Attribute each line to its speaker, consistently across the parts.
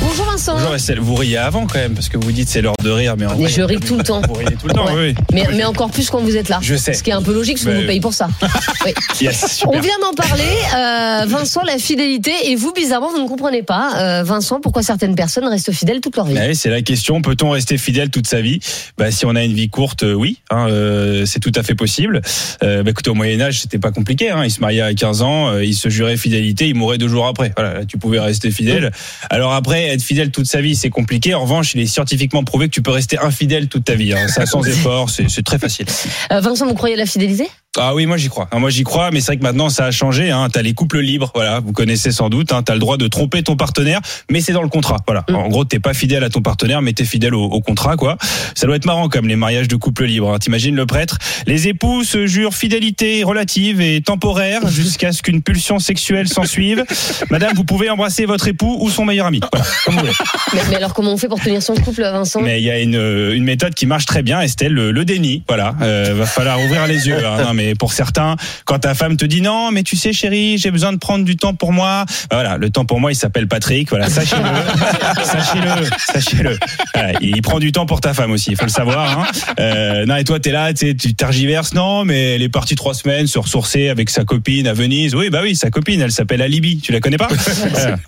Speaker 1: Bonjour Vincent.
Speaker 2: Bonjour Estelle, vous riez avant quand même parce que vous dites c'est l'heure de rire, mais en
Speaker 1: Mais
Speaker 2: vrai,
Speaker 1: je ris tout le temps.
Speaker 2: Vous riez tout le temps,
Speaker 1: Ouais.
Speaker 2: oui.
Speaker 1: Mais, mais encore plus quand vous êtes là.
Speaker 2: Je sais.
Speaker 1: Ce qui est un peu logique, parce qu'on vous paye pour ça. Oui.
Speaker 2: Yes,
Speaker 1: On vient d'en parler, euh, Vincent, la fidélité. Et vous, bizarrement, vous ne comprenez pas, euh, Vincent, pourquoi certaines personnes restent fidèles toute leur vie.
Speaker 2: Ouais, c'est la question. Peut-on rester fidèle toute sa vie? Bah, Si on a une vie courte, euh, oui, hein, euh, c'est tout à fait possible. Bah, écoutez, au Moyen Âge, c'était pas compliqué. Hein, ils se mariaient à 15 ans, ils se juraient fidélité, ils mouraient deux jours après. Voilà, là, tu pouvais rester fidèle. Alors après, être fidèle toute sa vie, c'est compliqué. En revanche, il est scientifiquement prouvé que tu peux rester infidèle toute ta vie. Hein. Ça, sans effort, c'est c'est très facile.
Speaker 1: Euh, Vincent, vous croyez à la fidélité
Speaker 2: Ah oui, moi j'y crois. Ah, Moi j'y crois, mais c'est vrai que maintenant ça a changé. Hein. T'as les couples libres, voilà. Vous connaissez sans doute. Hein. T'as le droit de tromper ton partenaire, mais c'est dans le contrat. Voilà.
Speaker 1: Mm.
Speaker 2: En gros, t'es pas fidèle à ton partenaire, mais t'es fidèle au, au contrat, quoi. Ça doit être marrant comme les mariages de couples libres. Hein. T'imagines le prêtre? Les époux se jurent fidélité relative et temporaire jusqu'à ce qu'une pulsion sexuelle s'ensuive. Madame, vous pouvez embrasser votre époux ou son meilleur ami. Voilà, comme vous voulez.
Speaker 1: mais, mais alors, comment on fait pour tenir son couple, Vincent?
Speaker 2: Mais il y a une, une méthode qui marche très bien, Estelle, le, le déni. Voilà, euh, va falloir ouvrir les yeux. hein. Non, mais pour certains, quand ta femme te dit non, mais tu sais, chérie, j'ai besoin de prendre du temps pour moi. Voilà, le temps pour moi, il s'appelle Patrick. Voilà, sachez-le, sachez-le, sachez-le. Voilà, il prend du temps pour ta femme aussi, il faut le savoir. Hein. Euh, non, et toi, t'es là, tu tergiverses. Non, mais elle est partie trois semaines se ressourcer avec sa copine à Venise. Oui, bah oui, sa copine, elle s'appelle Alibi. Tu la connais pas?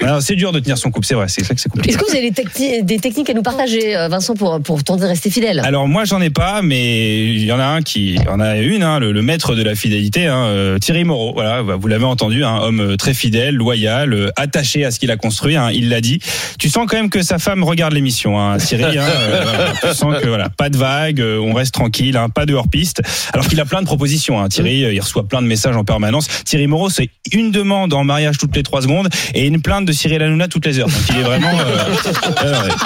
Speaker 2: Voilà. C'est dur de tenir son couple, c'est vrai. C'est ça que c'est compliqué.
Speaker 1: Est-ce que vous avez des, techni- des techniques à nous partager, euh, Vincent, pour, pour tenter de rester fidèle?
Speaker 2: Alors moi j'en ai pas, mais il y en a un qui il y en a une, hein, le, le maître de la fidélité, hein, euh, Thierry Moreau. Voilà, bah, vous l'avez entendu, un homme euh, très fidèle, loyal, euh, attaché à ce qu'il a construit. hein, il l'a dit. Tu sens quand même que sa femme regarde l'émission, hein, Thierry. Hein, tu sens que voilà, pas de vagues, euh, on reste tranquille, hein, pas de hors piste. Alors qu'il a plein de propositions. Hein, Thierry, il reçoit plein de messages en permanence. Thierry Moreau, c'est une demande en mariage toutes les trois secondes et une plainte de Cyril Hanouna toutes les heures. Donc il est vraiment,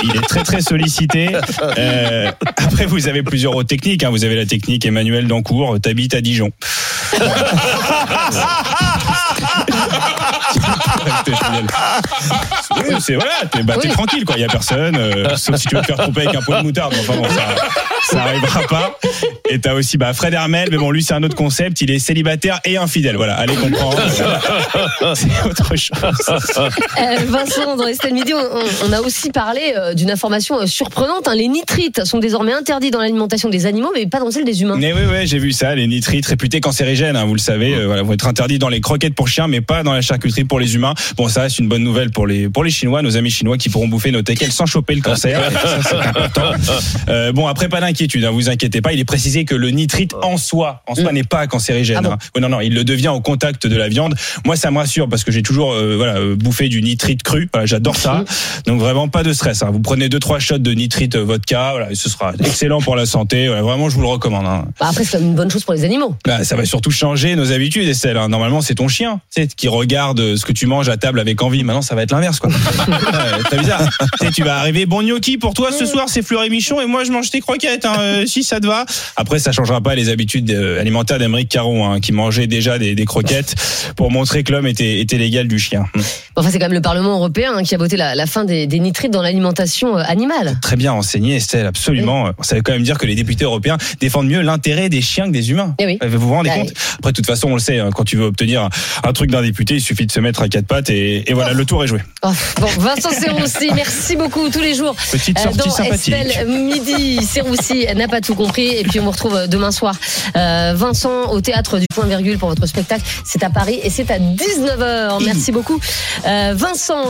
Speaker 2: il est très très sollicité. Après, vous avez plusieurs autres techniques. Hein. Vous avez la technique Emmanuel Dancourt, t'habites à Dijon. Fidèle. Oui, c'est voilà, t'es bah,
Speaker 1: Oui.
Speaker 2: tranquille quoi, il y a personne, euh, sauf si tu veux te faire tromper avec un pot de moutarde. Enfin bon, ça, ça arrivera pas. Et t'as aussi bah, Fred Hermel, mais bon, lui c'est un autre concept. Il est célibataire et infidèle. Voilà, allez comprendre. c'est autre chose.
Speaker 1: Euh, Vincent, dans Estelle Midi, on, on- a aussi parlé euh, d'une information euh, surprenante. hein. Les nitrites sont désormais interdits dans l'alimentation des animaux, mais pas dans celle des humains.
Speaker 2: Mais oui, oui, j'ai vu ça. Les nitrites réputés cancérigènes, hein, vous le savez, euh, voilà, vont être interdits dans les croquettes pour chiens, mais pas dans la charcuterie pour les humains. Bon, ça c'est une bonne nouvelle pour les pour les Chinois, nos amis chinois qui pourront bouffer nos teckels sans choper le cancer. Et ça, c'est important. Euh, bon, après pas d'inquiétude, hein, vous inquiétez pas. Il est précisé que le nitrite en soi, en soi, n'est pas cancérigène.
Speaker 1: Ah bon
Speaker 2: hein. Non, non, il le devient au contact de la viande. Moi, ça me rassure parce que j'ai toujours euh, voilà euh, bouffé du nitrite cru. Voilà, J'adore ça. Donc vraiment pas de stress. hein. Vous prenez deux trois shots de nitrite vodka, voilà, ce sera excellent pour la santé. Voilà, vraiment, je vous le recommande. hein.
Speaker 1: Bah, après, c'est une bonne chose pour les animaux.
Speaker 2: Bah, ça va surtout changer nos habitudes, Estelle. Normalement, c'est ton chien, qui regarde ce que tu manges à table avec envie. Maintenant, ça va être l'inverse, quoi. Très bizarre. Tu vas arriver, bon gnocchi pour toi ce soir, c'est Fleury Michon et moi je mange tes croquettes, hein, euh, si ça te va. Après, ça changera pas les habitudes euh, alimentaires d'Amérique Caron, hein, qui mangeait déjà des, des croquettes pour montrer que l'homme était, était l'égal du chien.
Speaker 1: Enfin, c'est quand même le Parlement européen hein, qui a voté la, la fin des, des nitrites dans l'alimentation euh, animale.
Speaker 2: Très bien renseigné, Estelle, absolument. Ça veut quand même dire que les députés européens défendent mieux l'intérêt des chiens que des humains.
Speaker 1: Eh oui.
Speaker 2: Vous vous rendez
Speaker 1: Bah
Speaker 2: compte Après, de toute façon, on le sait, hein, quand tu veux obtenir un, truc d'un député, il suffit de se mettre à quatre pattes et, et voilà, le tour est joué.
Speaker 1: Oh, bon, Vincent Serroussi, merci beaucoup tous les jours.
Speaker 2: Petite
Speaker 1: Euh,
Speaker 2: sortie
Speaker 1: dans
Speaker 2: sympathique.
Speaker 1: Estelle Midi, Serroussi n'a pas tout compris. Et puis on vous retrouve euh, demain soir. Euh, Vincent au théâtre du Point Virgule pour votre spectacle. C'est à Paris et c'est à 19h. Merci beaucoup. Euh, Vincent.